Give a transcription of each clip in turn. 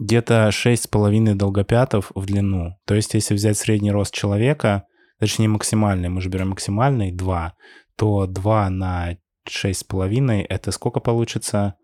где-то 6,5 долгопятов в длину. То есть, если взять средний рост человека, точнее максимальный, мы же берем максимальный 2, то 2 на 6,5 это сколько получится?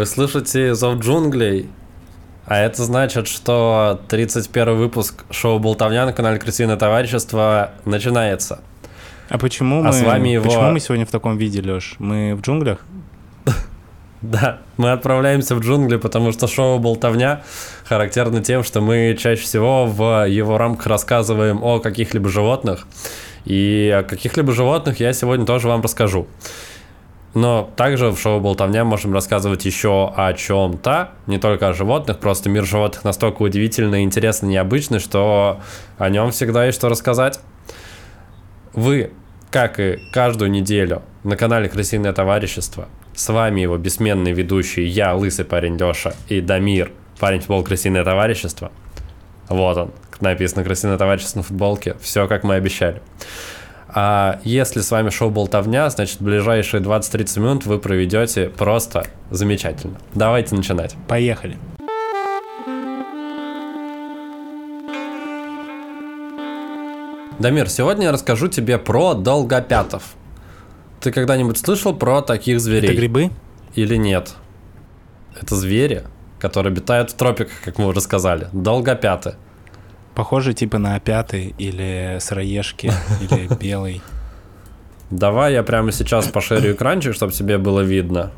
Вы слышите зов джунглей? А это значит, что 31 выпуск шоу «Болтовня» на канале «Крысиное товарищество» начинается. А почему, А мы, с вами его- почему мы сегодня в таком виде, Лёш? Мы в джунглях? Да, мы отправляемся в джунгли, потому что шоу «Болтовня» характерно тем, что мы чаще всего в его рамках рассказываем о каких-либо животных. И о каких-либо животных я сегодня тоже вам расскажу. Но также в шоу «Болтовня» можем рассказывать еще о чем-то, не только о животных, просто мир животных настолько удивительный, интересный, необычный, что о нем всегда есть что рассказать. Вы, как и каждую неделю, на канале «Крысиное товарищество», с вами его бессменный ведущий, я, лысый парень Леша, и Дамир, парень футбол «Крысиное товарищество». Вот он, написано «Крысиное товарищество» на футболке, все как мы обещали. А если с вами шоу «Болтовня», значит, ближайшие 20-30 минут вы проведете просто замечательно. Давайте начинать. Поехали. Дамир, сегодня я расскажу тебе про долгопятов. Ты когда-нибудь слышал про таких зверей? Это грибы? Или нет? Это звери, которые обитают в тропиках, как мы уже сказали. Долгопяты. Похоже типа на опяты или сыроежки, или белый. Давай я прямо сейчас поширю экранчик, чтобы тебе было видно.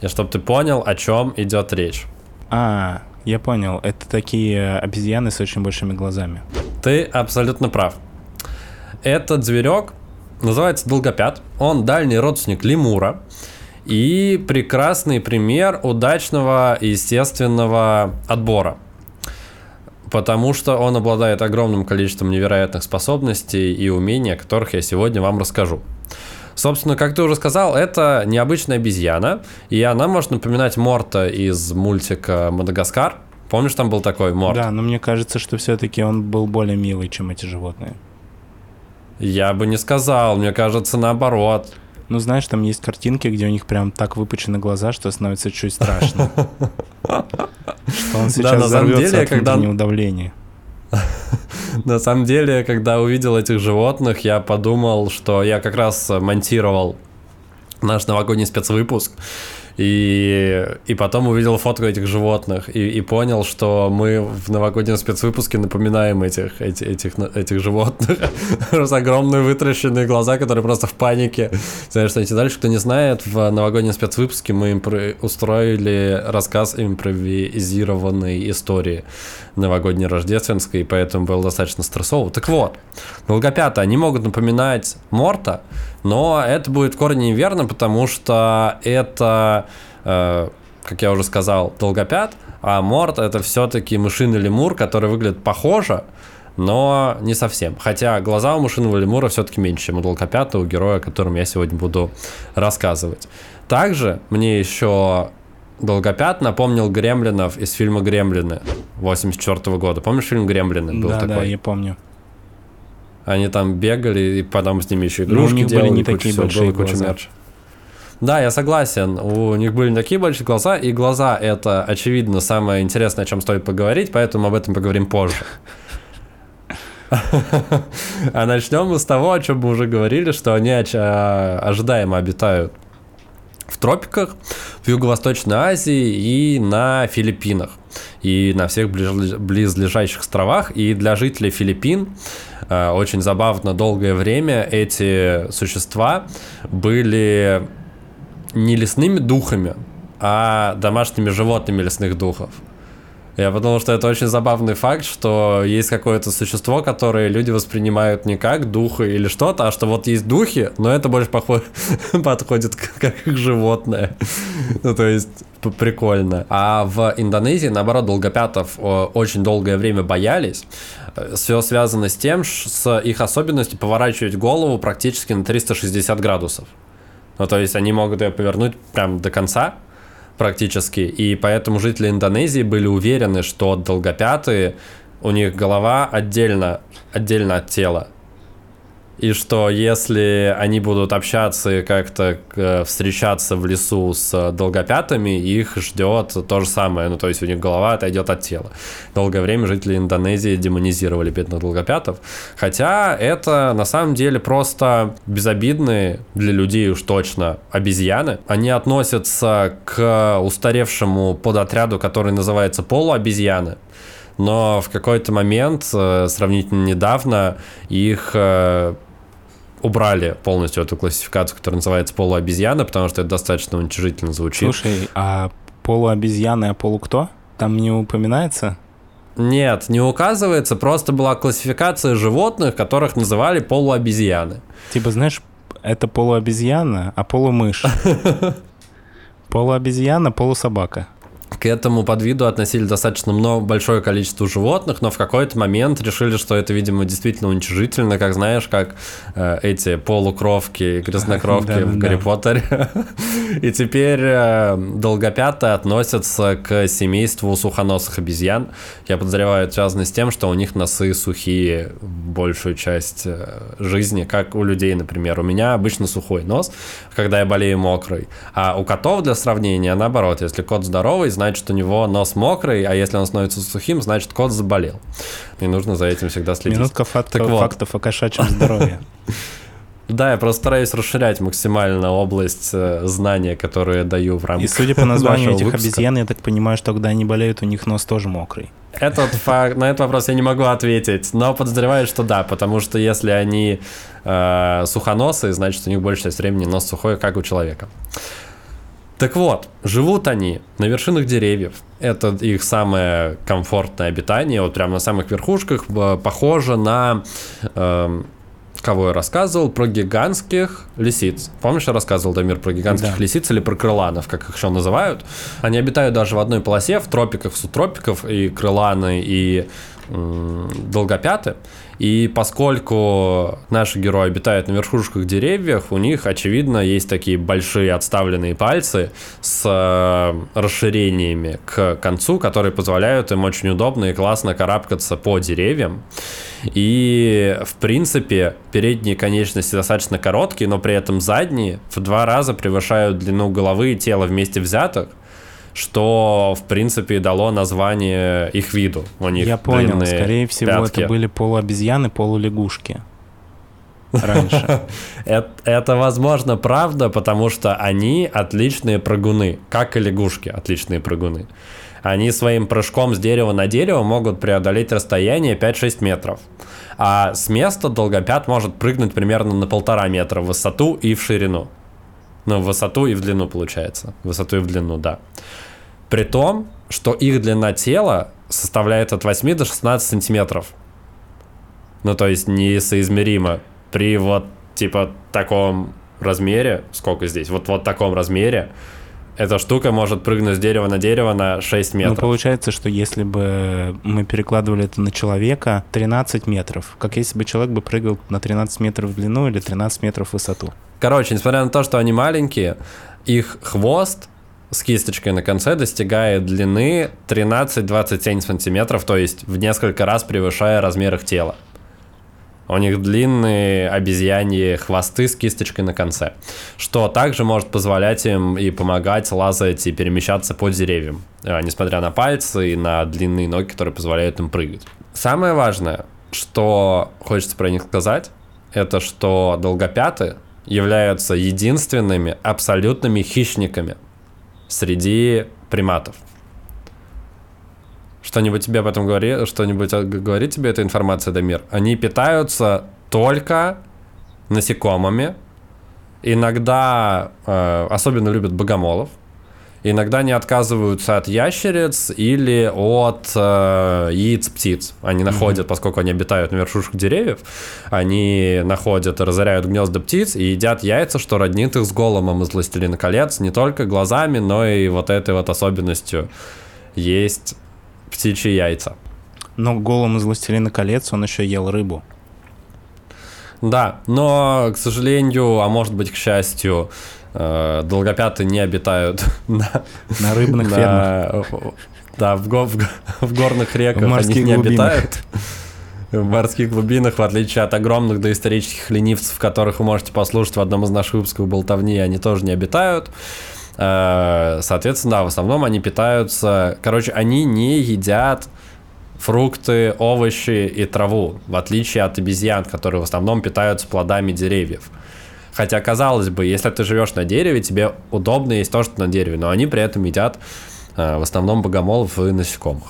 И чтобы ты понял, о чем идет речь. А, я понял. Это такие обезьяны с очень большими глазами. Ты абсолютно прав. Этот зверек называется долгопят. Он дальний родственник лемура. И прекрасный пример удачного естественного отбора. Потому что он обладает огромным количеством невероятных способностей и умений, о которых я сегодня вам расскажу. Собственно, как ты уже сказал, это необычная обезьяна, и она может напоминать Морта из мультика «Мадагаскар». Помнишь, там был такой Морт? Да, но мне кажется, что все-таки он был более милый, чем эти животные. Я бы не сказал, мне кажется, наоборот. Ну, знаешь, там есть картинки, где у них прям так выпучены глаза, что становится чуть страшно. Что он сейчас на самом деле, когда- давления. На самом деле, когда увидел этих животных, я подумал, что я как раз монтировал наш новогодний спецвыпуск. И, и потом увидел фотку этих животных и, и понял, что мы в новогоднем спецвыпуске напоминаем этих, эти- этих, этих животных. С огромные вытращенные глаза, которые просто в панике. Знаешь, что эти дальше, кто не знает, в новогоднем спецвыпуске мы импро- устроили рассказ импровизированной истории новогодней рождественской, и поэтому был достаточно стрессово. Так вот, долгопятые, они могут напоминать Морта, но это будет в корне неверно, потому что это, э, как я уже сказал, долгопят, а Морт это все-таки мышиный лемур, который выглядит похоже, но не совсем. Хотя глаза у мышиного лемура все-таки меньше, чем у долгопятого у героя, о котором я сегодня буду рассказывать. Также мне еще Долгопят напомнил Гремлинов из фильма «Гремлины» 84 года. Помнишь фильм «Гремлины» был Да, да, такой? я помню. Они там бегали, и потом с ними еще Но у игрушки них были делали, не куча такие большие куча мерча. Да, я согласен. У них были не такие большие глаза, и глаза это, очевидно, самое интересное, о чем стоит поговорить, поэтому об этом поговорим позже. А начнем мы с того, о чем мы уже говорили, что они а, ожидаемо обитают в тропиках, в Юго-Восточной Азии и на Филиппинах. И на всех близлежащих островах. И для жителей Филиппин э, очень забавно долгое время эти существа были не лесными духами, а домашними животными лесных духов. Я подумал, что это очень забавный факт, что есть какое-то существо, которое люди воспринимают не как духа или что-то, а что вот есть духи, но это больше поход... подходит как животное. ну, то есть прикольно. А в Индонезии, наоборот, долгопятов очень долгое время боялись. Все связано с тем, с их особенностью поворачивать голову практически на 360 градусов. Ну, то есть они могут ее повернуть прям до конца, практически. И поэтому жители Индонезии были уверены, что долгопятые, у них голова отдельно, отдельно от тела и что если они будут общаться и как-то э, встречаться в лесу с долгопятыми, их ждет то же самое, ну то есть у них голова отойдет от тела. Долгое время жители Индонезии демонизировали бедных долгопятов, хотя это на самом деле просто безобидные для людей уж точно обезьяны. Они относятся к устаревшему подотряду, который называется полуобезьяны но в какой-то момент, э, сравнительно недавно, их э, убрали полностью эту классификацию, которая называется полуобезьяна, потому что это достаточно уничижительно звучит. Слушай, а полуобезьяны, а полу кто? Там не упоминается? Нет, не указывается, просто была классификация животных, которых называли полуобезьяны. Типа, знаешь, это полуобезьяна, а полумышь. Полуобезьяна, полусобака к этому подвиду относили достаточно много, большое количество животных, но в какой-то момент решили, что это, видимо, действительно уничижительно, как знаешь, как э, эти полукровки и грязнокровки в Гарри Поттере. И теперь э, долгопятые относятся к семейству сухоносых обезьян. Я подозреваю, это связано с тем, что у них носы сухие большую часть э, жизни, как у людей, например. У меня обычно сухой нос, когда я болею мокрый. А у котов, для сравнения, наоборот, если кот здоровый, значит значит, у него нос мокрый, а если он становится сухим, значит, кот заболел. И нужно за этим всегда следить. Минутка факт, так фактов вот. о кошачьем здоровье. Да, я просто стараюсь расширять максимально область э, знания, которые даю в рамках И судя по названию этих выпуска. обезьян, я так понимаю, что когда они болеют, у них нос тоже мокрый. Этот факт, на этот вопрос я не могу ответить, но подозреваю, что да, потому что если они э, сухоносы, значит у них большая часть времени нос сухой, как у человека. Так вот, живут они на вершинах деревьев. Это их самое комфортное обитание. Вот прямо на самых верхушках похоже на... Э, кого я рассказывал? Про гигантских лисиц. Помнишь, я рассказывал, Дамир, про гигантских да. лисиц или про крыланов, как их еще называют? Они обитают даже в одной полосе, в тропиках, в субтропиках, и крыланы, и э, долгопяты. И поскольку наши герои обитают на верхушках деревьев, у них, очевидно, есть такие большие отставленные пальцы с э, расширениями к концу, которые позволяют им очень удобно и классно карабкаться по деревьям. И, в принципе, передние конечности достаточно короткие, но при этом задние в два раза превышают длину головы и тела вместе взятых что, в принципе, дало название их виду. У них Я понял, скорее всего, пятки. это были полуобезьяны, полулягушки раньше. это, это, возможно, правда, потому что они отличные прыгуны, как и лягушки отличные прыгуны. Они своим прыжком с дерева на дерево могут преодолеть расстояние 5-6 метров. А с места долгопят может прыгнуть примерно на полтора метра в высоту и в ширину. Ну, в высоту и в длину, получается. В высоту и в длину, да. При том, что их длина тела составляет от 8 до 16 сантиметров. Ну, то есть несоизмеримо. При вот, типа, таком размере, сколько здесь, вот, вот таком размере, эта штука может прыгнуть с дерева на дерево на 6 метров. Ну, получается, что если бы мы перекладывали это на человека, 13 метров. Как если бы человек бы прыгал на 13 метров в длину или 13 метров в высоту. Короче, несмотря на то, что они маленькие, их хвост с кисточкой на конце достигает длины 13-27 сантиметров, то есть в несколько раз превышая размер их тела. У них длинные обезьяньи хвосты с кисточкой на конце, что также может позволять им и помогать лазать и перемещаться по деревьям, э, несмотря на пальцы и на длинные ноги, которые позволяют им прыгать. Самое важное, что хочется про них сказать, это что долгопяты являются единственными абсолютными хищниками среди приматов. Что-нибудь тебе об этом говорит? Что-нибудь говорит тебе эта информация, Дамир? Они питаются только насекомыми. Иногда э, особенно любят богомолов. иногда они отказываются от ящериц или от э, яиц птиц. Они mm-hmm. находят, поскольку они обитают на вершушках деревьев, они находят и разоряют гнезда птиц и едят яйца, что роднит их с голомом из «Властелина колец», не только глазами, но и вот этой вот особенностью есть птичьи яйца. Но голом из «Властелина колец» он еще ел рыбу. Да, но, к сожалению, а может быть, к счастью, э, долгопяты не обитают на, на рыбных на, фермах. Да, в, го, в, в горных реках в они не глубинах. обитают. В морских глубинах, в отличие от огромных доисторических ленивцев, которых вы можете послушать в одном из наших выпусков болтовни, они тоже не обитают. Э, соответственно, да, в основном они питаются... Короче, они не едят фрукты, овощи и траву, в отличие от обезьян, которые в основном питаются плодами деревьев. Хотя, казалось бы, если ты живешь на дереве, тебе удобно есть то, что на дереве, но они при этом едят э, в основном богомолов и насекомых.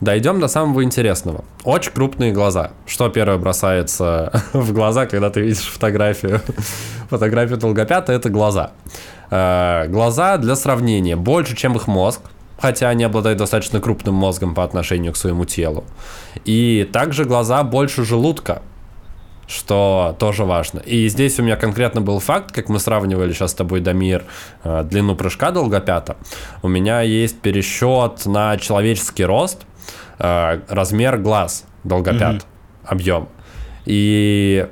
Дойдем до самого интересного. Очень крупные глаза. Что первое бросается в глаза, когда ты видишь фотографию? Фотографию долгопята – это глаза. Э, глаза, для сравнения, больше, чем их мозг – хотя они обладают достаточно крупным мозгом по отношению к своему телу. И также глаза больше желудка, что тоже важно. И здесь у меня конкретно был факт, как мы сравнивали сейчас с тобой, Дамир, э, длину прыжка долгопята. У меня есть пересчет на человеческий рост, э, размер глаз долгопят, mm-hmm. объем. И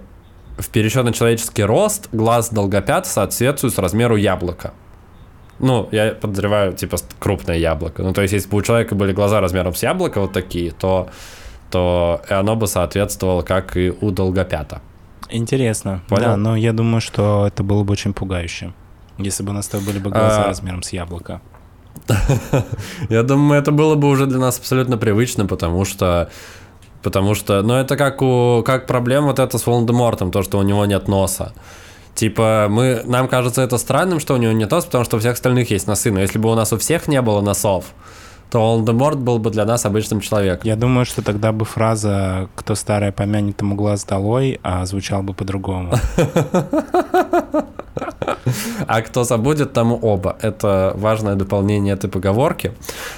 в пересчет на человеческий рост глаз долгопят соответствует с размеру яблока. Ну, я подозреваю, типа, крупное яблоко. Ну, то есть, если бы у человека были глаза размером с яблоко вот такие, то, то оно бы соответствовало, как и у долгопята. Интересно. Понял? Да, но я думаю, что это было бы очень пугающе, если бы у нас были бы глаза а... размером с яблоко. Я думаю, это было бы уже для нас абсолютно привычно, потому что Потому что, ну, это как у, как проблема вот это с Волан-де-Мортом, то, что у него нет носа. Типа, мы, нам кажется это странным, что у него нет носа, потому что у всех остальных есть носы. Но если бы у нас у всех не было носов, то Волан-де-Морт был бы для нас обычным человеком. Я думаю, что тогда бы фраза «кто старое помянет, ему глаз долой» а звучал бы по-другому. А кто забудет, тому оба. Это важное дополнение этой поговорки.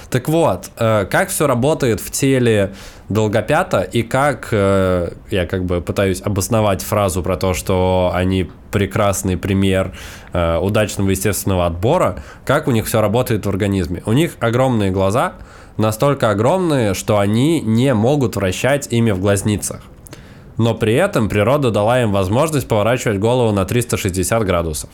Так вот, э, как все работает в теле долгопята и как э, я как бы пытаюсь обосновать фразу про то, что они прекрасный пример э, удачного естественного отбора, как у них все работает в организме. У них огромные глаза, настолько огромные, что они не могут вращать ими в глазницах. Но при этом природа дала им возможность поворачивать голову на 360 градусов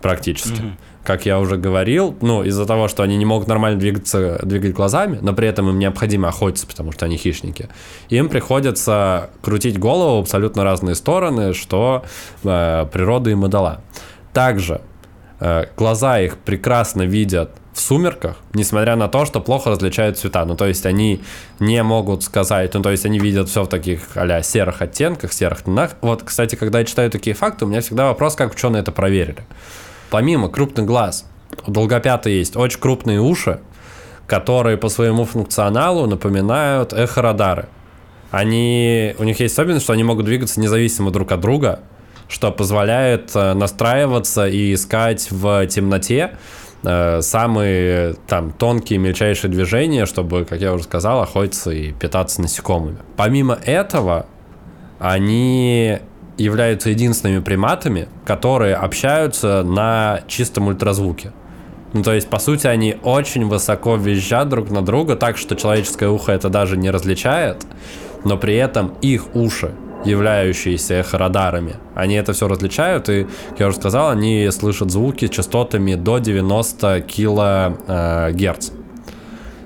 практически. Mm-hmm. Как я уже говорил, ну, из-за того, что они не могут нормально двигаться, двигать глазами, но при этом им необходимо охотиться, потому что они хищники, им приходится крутить голову в абсолютно разные стороны, что э, природа им и дала. Также э, глаза их прекрасно видят в сумерках, несмотря на то, что плохо различают цвета. Ну, то есть они не могут сказать, ну, то есть они видят все в таких а серых оттенках, серых тонах. Вот, кстати, когда я читаю такие факты, у меня всегда вопрос, как ученые это проверили. Помимо крупных глаз, у долгопята есть очень крупные уши, которые по своему функционалу напоминают эхорадары. Они, у них есть особенность, что они могут двигаться независимо друг от друга, что позволяет э, настраиваться и искать в темноте э, самые там тонкие, мельчайшие движения, чтобы, как я уже сказал, охотиться и питаться насекомыми. Помимо этого, они являются единственными приматами, которые общаются на чистом ультразвуке. Ну, то есть, по сути, они очень высоко визжат друг на друга, так что человеческое ухо это даже не различает, но при этом их уши, являющиеся эхорадарами, они это все различают, и, как я уже сказал, они слышат звуки частотами до 90 килогерц.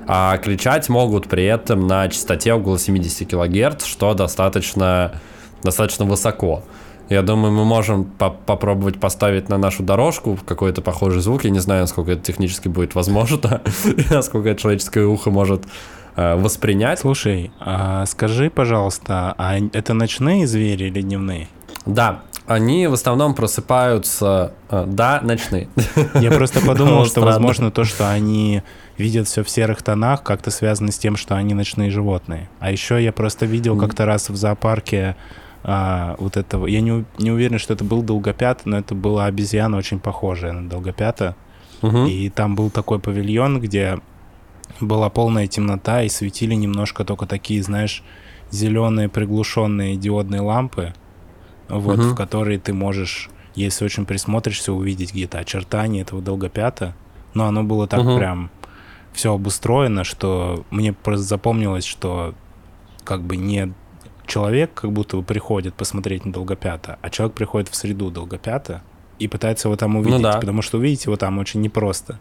А кричать могут при этом на частоте около 70 килогерц, что достаточно достаточно высоко. Я думаю, мы можем по попробовать поставить на нашу дорожку какой-то похожий звук. Я не знаю, насколько это технически будет возможно, насколько человеческое ухо может э, воспринять. Слушай, а скажи, пожалуйста, а это ночные звери или дневные? Да, они в основном просыпаются, э, да, ночные. Я просто подумал, что, возможно, то, что они видят все в серых тонах, как-то связано с тем, что они ночные животные. А еще я просто видел как-то раз в зоопарке а, вот этого. Я не, не уверен, что это был долгопят, но это была обезьяна очень похожая на долгопята. Мгм. И там был такой павильон, где была полная темнота и светили немножко только такие, знаешь, зеленые приглушенные диодные лампы, вот, Мгм. в которые ты можешь, если очень присмотришься, увидеть где-то очертания этого долгопята. Но оно было так Мгм. прям все обустроено, что мне просто запомнилось, что как бы не человек как будто бы приходит посмотреть на долгопята, а человек приходит в среду долгопята и пытается его там увидеть, Ну да. потому что увидеть его там очень непросто.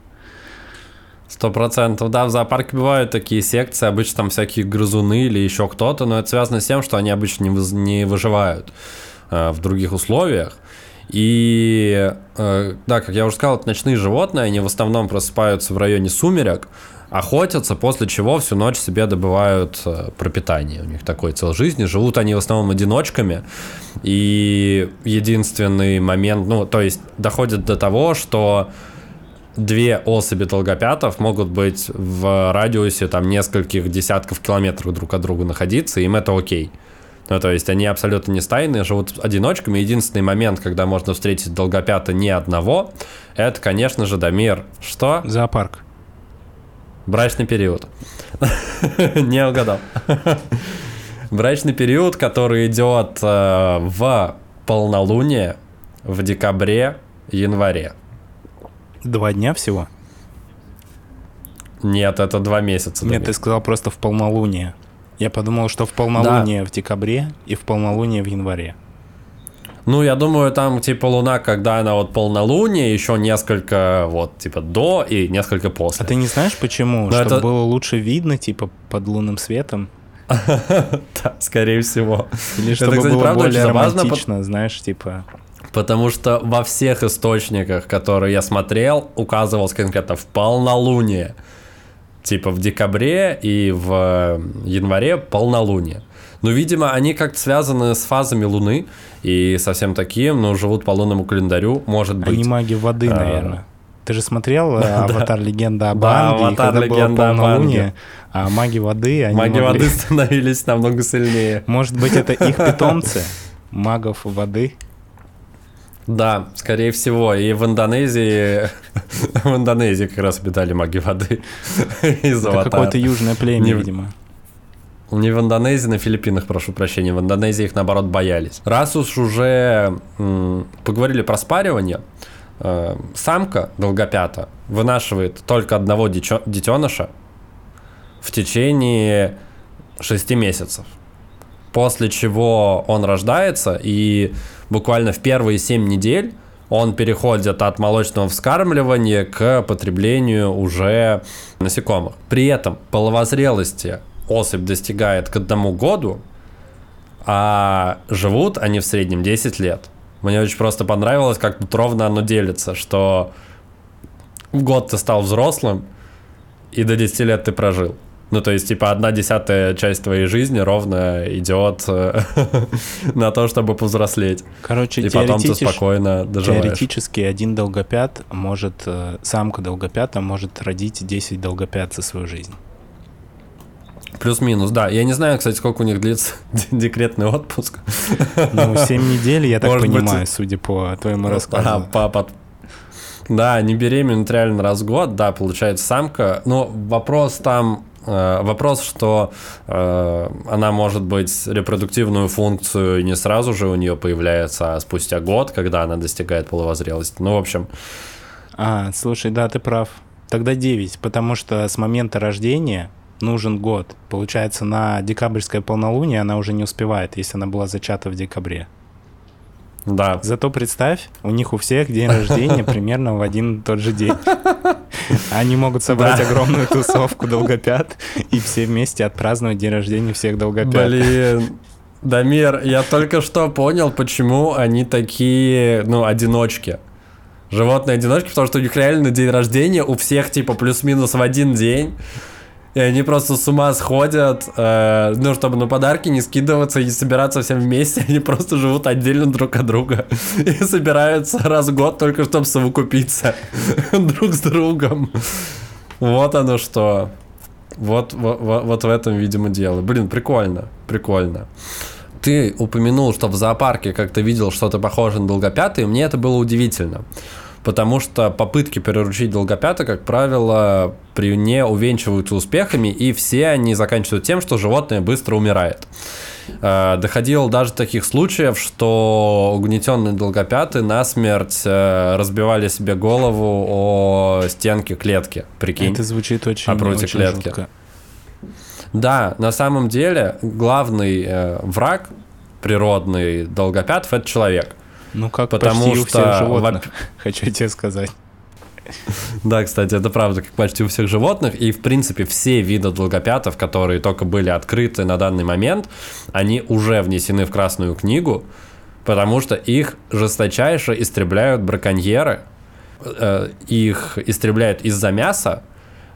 Сто процентов. Да, в зоопарке бывают такие секции, обычно там всякие грызуны или еще кто-то, но это связано с тем, что они обычно не, не выживают э, в других условиях. И, э, да, как я уже сказал, это ночные животные, они в основном просыпаются в районе сумерек, охотятся, после чего всю ночь себе добывают э, пропитание. У них такой цел жизни. Живут они в основном одиночками. И единственный момент, ну, то есть доходит до того, что две особи долгопятов могут быть в радиусе там нескольких десятков километров друг от друга находиться, им это окей. Ну, то есть они абсолютно не стайные, живут одиночками. Единственный момент, когда можно встретить долгопята не одного, это, конечно же, Дамир. Что? Зоопарк. Брачный период. Не угадал. Брачный период, который идет э, в полнолуние, в декабре, январе. Два дня всего? Нет, это два месяца. Нет, ты сказал просто в полнолуние. Я подумал, что в полнолуние в декабре и в полнолуние в январе. Ну, я думаю, там, типа, луна, когда она вот полнолуние, еще несколько, вот, типа, до и несколько А после. ты не знаешь почему? Ну, Чтобы это- было лучше видно, типа, под лунным светом? Да, скорее всего. Или Это, чтобы кстати, было правда более романтично, знаешь, типа... Потому что во всех источниках, которые я смотрел, указывалось конкретно в полнолуние. Типа в декабре и в э, январе полнолуние. Ну, видимо, они как-то связаны с фазами Луны и со всем таким, но живут по лунному календарю, может быть. Они маги воды, А. наверное. Ты же смотрел э, «Аватар. Легенда об Да, Аанге», и «Аватар. когда было Легенда об полнолуние, а маги воды, они Маги могли- воды становились намного сильнее. Может быть, это их питомцы? Магов воды? Да, скорее всего. И в Индонезии... В Индонезии как раз обитали маги воды из Это какое-то южное племя, видимо. Не в Индонезии, на Филиппинах, прошу прощения. В Индонезии их, наоборот, боялись. Раз уж уже м, поговорили про спаривание, э, самка долгопята вынашивает только одного дичо- детеныша в течение 6 месяцев. После чего он рождается, и буквально в первые 7 недель он переходит от молочного вскармливания к потреблению уже насекомых. При этом половозрелости особь достигает к одному году, а живут они в среднем 10 лет. Мне очень просто понравилось, как тут ровно оно делится, что в год ты стал взрослым, и до 10 лет ты прожил. Ну, то есть, типа, одна десятая часть твоей жизни ровно идет э, на то, чтобы повзрослеть. Короче, И потом ты спокойно доживаешь. теоретически один долгопят может, э, самка долгопята может родить 10 долгопят за свою жизнь. Плюс-минус, да. Я не знаю, кстати, сколько у них длится декретный отпуск. Ну, 7 недель, я так Может быть, понимаю, судя по твоему А, рассказу. по- под- Да, они беременеют реально раз в год, да, получается самка. Но вопрос там, э, вопрос, что э, она может быть репродуктивную функцию не сразу же у нее появляется, а спустя год, когда она достигает половозрелости. Ну, в общем, А, слушай, да, ты прав. Тогда 9, потому что с момента рождения нужен год. Получается, на декабрьское полнолуние она уже не успевает, если она была зачата в декабре. да. Зато представь, у них у всех день рождения примерно в один тот же день. Они могут собрать Да. огромную тусовку долгопят и все вместе отпраздновать день рождения всех долгопят. Блин, Дамир, я только что понял, почему они такие, ну, одиночки. Животные одиночки, потому что у них реально день рождения у всех типа плюс-минус в один день. И они просто с ума сходят, э, ну, чтобы на подарки не скидываться и собираться всем вместе, они просто живут отдельно друг от друга и собираются раз в год только чтобы совокупиться друг с другом. Вот оно что. Вот, вот, вот в этом, видимо, дело. Блин, прикольно, прикольно. Ты упомянул, что в зоопарке как-то видел что-то похожее на долгопятый, и мне это было удивительно. Потому что попытки приручить долгопята, как правило, при не увенчиваются успехами, и все они заканчиваются тем, что животное быстро умирает. Э, доходило даже таких случаев, что угнетенные долгопяты насмерть э, разбивали себе голову о стенки клетки, прикинь. Это звучит очень, о прутье очень клетки. жутко. Да, на самом деле главный э, враг природный долгопятов это человек. Ну, как Потому почти у что всех животных, во- хочу тебе сказать. Да, кстати, это правда, как почти у всех животных. И, в принципе, все виды долгопятов, которые только были открыты на данный момент, они уже внесены в Красную книгу, потому что их жесточайше истребляют браконьеры. Э, Их истребляют из-за мяса,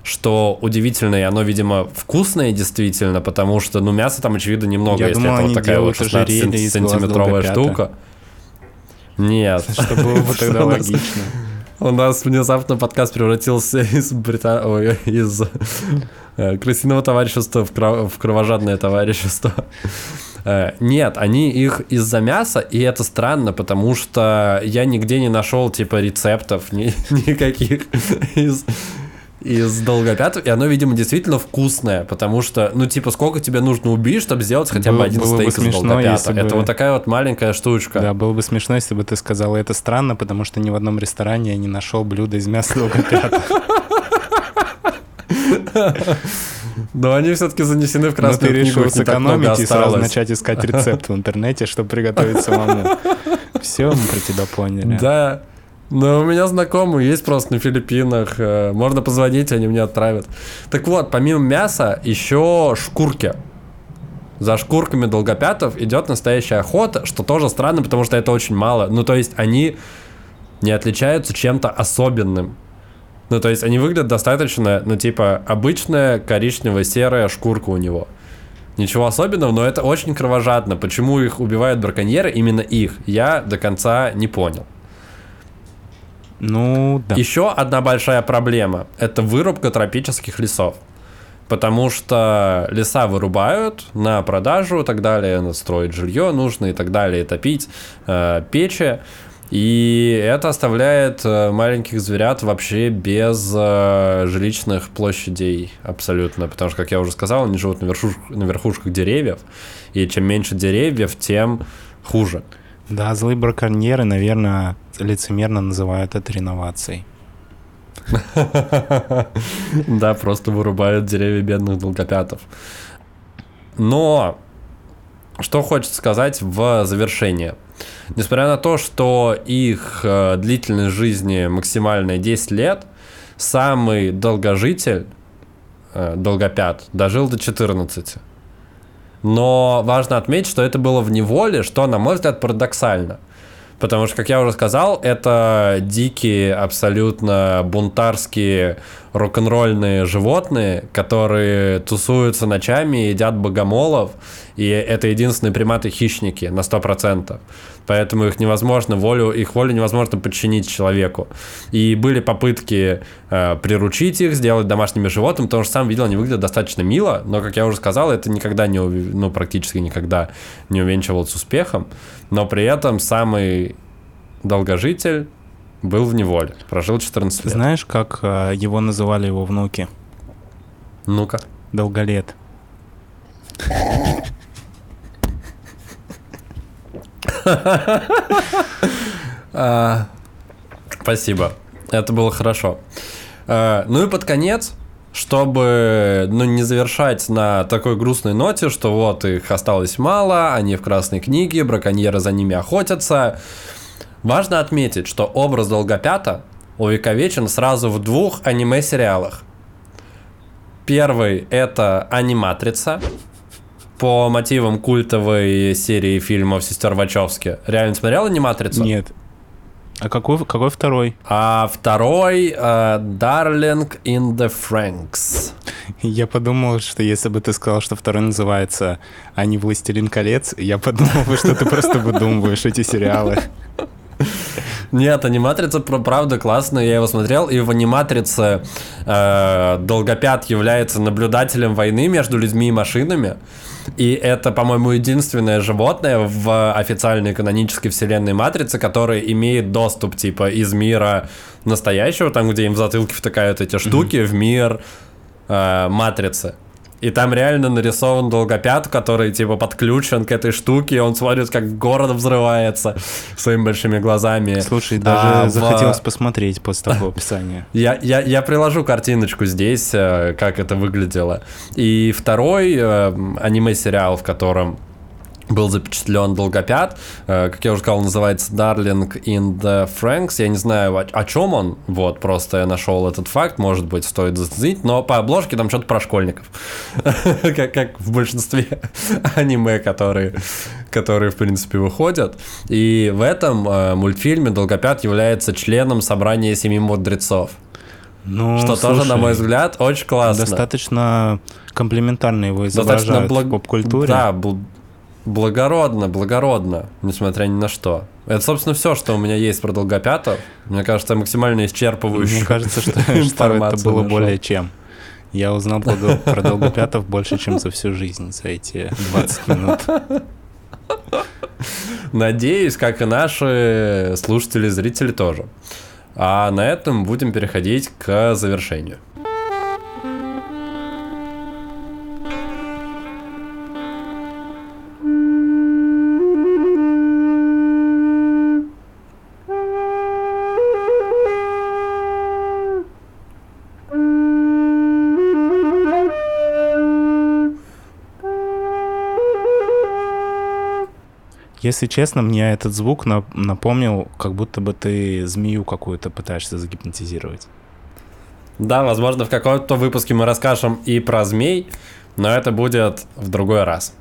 что удивительно, и оно, видимо, вкусное действительно, потому что, ну, мяса там, очевидно, немного, Я если думал, это вот они такая вот делают ожерелье из глаз 16-сантиметровая долгопята. штука. Нет. Что было бы тогда логично. У нас внезапно подкаст превратился из, брита... Ой, из э, крысиного товарищества в, кро- в кровожадное товарищество. Э, Нет, они их из-за мяса, и это странно, потому что я нигде не нашел типа рецептов ни- никаких из из долгопятов, и оно, видимо, действительно вкусное, потому что, ну, типа, сколько тебе нужно убить, чтобы сделать хотя бы Было- один было бы стейк из смешно, долгопята? если Это бы- вот такая вот маленькая штучка. Да, было бы смешно, если бы ты сказал, это странно, потому что ни в одном ресторане я не нашел блюда из мяса долгопята. Но они все-таки занесены в Но красную ты книгу, решил не так много сэкономить и сразу начать искать рецепт в интернете, чтобы приготовить самому. Все, мы про тебя поняли. Да. Но у меня знакомые есть просто на Филиппинах. э, Можно позвонить, они мне отправят. Так вот, помимо мяса, еще шкурки. За шкурками долгопятов идет настоящая охота, что тоже странно, потому что это очень мало. Ну, то есть они не отличаются чем-то особенным. Ну, то есть они выглядят достаточно, ну, типа, обычная коричнево-серая шкурка у него. Ничего особенного, но это очень кровожадно. Почему их убивают браконьеры, именно их, я до конца не понял. Ну, да. Еще одна большая проблема – это вырубка тропических лесов. Потому что леса вырубают на продажу и так далее, строить жилье нужно и так далее, топить э, печи. И это оставляет э, маленьких зверят вообще без э, жилищных площадей абсолютно. Потому что, как я уже сказал, они живут на, вершуш- на верхушках деревьев. И чем меньше деревьев, тем хуже. Да, злые браконьеры, наверное, лицемерно называют это реновацией. Да, просто вырубают деревья бедных долгопятов. Но что хочется сказать в завершение. Несмотря на то, что их э, длительность жизни максимальная 10 лет, самый долгожитель, э, долгопят, дожил до 14. Но важно отметить, что это было в неволе, что, на мой взгляд, парадоксально. Потому что, как я уже сказал, это дикие, абсолютно бунтарские, рок-н-ролльные животные, которые тусуются ночами, едят богомолов, и это единственные приматы-хищники на 100%. Поэтому их невозможно, волю, их волю невозможно подчинить человеку. И были попытки э, приручить их, сделать домашними животными, потому что сам видел, они выглядят достаточно мило, но, как я уже сказал, это никогда не, ну, практически никогда не увенчивалось успехом. Но при этом самый долгожитель был в неволе, прожил 14 лет. Знаешь, как э, его называли его внуки? Ну-ка. Долголет. А, Спасибо. Это было хорошо. А, Ну и под конец, чтобы ну, не завершать на такой грустной ноте, что вот их осталось мало, они в красной книге, браконьеры за ними охотятся. Важно отметить, что образ долгопята увековечен сразу в двух аниме-сериалах. Первый – это аниматрица, по мотивам культовой серии фильмов «Сестер Вачовски». Реально смотрел аниматрицу? Нет. А какой, какой второй? А второй э, Darling in the Franks. Я подумал, что если бы ты сказал, что второй называется «А не «Властелин колец», я подумал бы, что ты просто выдумываешь эти сериалы. Нет, аниматрица правда классная, я его смотрел, и в аниматрице э, Долгопят является наблюдателем войны между людьми и машинами. И это, по-моему, единственное животное в официальной канонической вселенной Матрицы, которое имеет доступ, типа, из мира настоящего, там, где им в затылке втыкают эти штуки, mm-hmm. в мир э, Матрицы. И там реально нарисован долгопят, который типа подключен к этой штуке, и он смотрит, как город взрывается своими большими глазами. Слушай, даже а, захотелось в... посмотреть после такого описания. Я, я, я приложу картиночку здесь, э, как это выглядело. И второй э, аниме-сериал, в котором был запечатлен долгопят, э, как я уже сказал, называется Darling in the Franks. Я не знаю, о, о чем он, вот, просто я нашел этот факт, может быть, стоит заценить, но по обложке там что-то про школьников, как, как в большинстве аниме, которые, которые, в принципе, выходят. И в этом э, мультфильме долгопят является членом собрания семи мудрецов. Ну, что слушай, тоже, на мой взгляд, очень классно. Достаточно комплементарно его изображают благ... в поп-культуре. Да, Благородно, благородно, несмотря ни на что. Это, собственно, все, что у меня есть про долгопятов. Мне кажется, максимально исчерпывающую Мне кажется, что, что это было нашел. более чем. Я узнал про долгопятов больше, чем за всю жизнь, за эти 20 минут. Надеюсь, как и наши слушатели, зрители тоже. А на этом будем переходить к завершению. Если честно, мне этот звук напомнил, как будто бы ты змею какую-то пытаешься загипнотизировать. Да, возможно, в каком-то выпуске мы расскажем и про змей, но это будет в другой раз.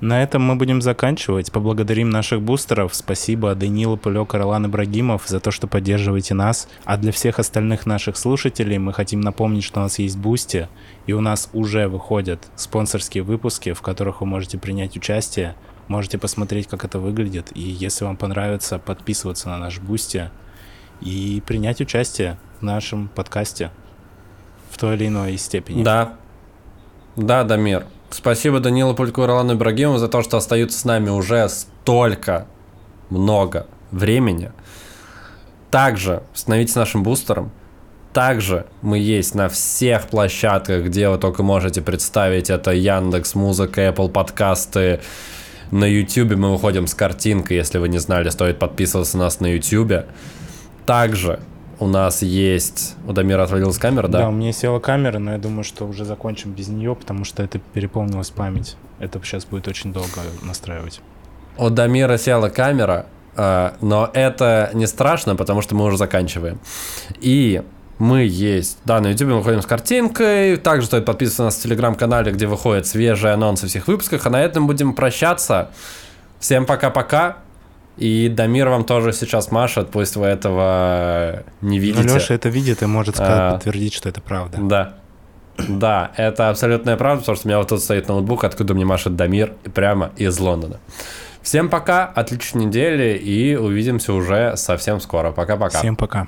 На этом мы будем заканчивать. Поблагодарим наших бустеров. Спасибо Данилу Пылек, Ролан Ибрагимов за то, что поддерживаете нас. А для всех остальных наших слушателей мы хотим напомнить, что у нас есть Boosty, и у нас уже выходят спонсорские выпуски, в которых вы можете принять участие. Можете посмотреть, как это выглядит. И если вам понравится, подписываться на наш Boosty и принять участие в нашем подкасте в той или иной степени. Да. Да, Дамир. Спасибо Данилу Пульку и Ролану Ибрагимову за то, что остаются с нами уже столько много времени. Также становитесь нашим бустером. Также мы есть на всех площадках, где вы только можете представить. Это Яндекс, Музыка, Apple подкасты, на YouTube мы выходим с картинкой, если вы не знали, стоит подписываться на нас на YouTube. Также у нас есть... У Дамира отвалилась камера, да? Да, у меня села камера, но я думаю, что уже закончим без нее, потому что это переполнилась память. Это сейчас будет очень долго настраивать. У Дамира села камера, а, но это не страшно, потому что мы уже заканчиваем. И мы есть. Да, на YouTube мы выходим с картинкой. Также стоит подписываться на нас в телеграм-канале, где выходят свежие анонсы всех выпусках. А на этом будем прощаться. Всем пока-пока. И Дамир вам тоже сейчас машет, пусть вы этого не ну, видите. Ну, Леша это видит и может сказать, а, подтвердить, что это правда. Да. Да, это абсолютная правда, потому что у меня вот тут стоит ноутбук, откуда мне машет Дамир прямо из Лондона. Всем пока, отличной недели и увидимся уже совсем скоро. Пока-пока. Всем пока.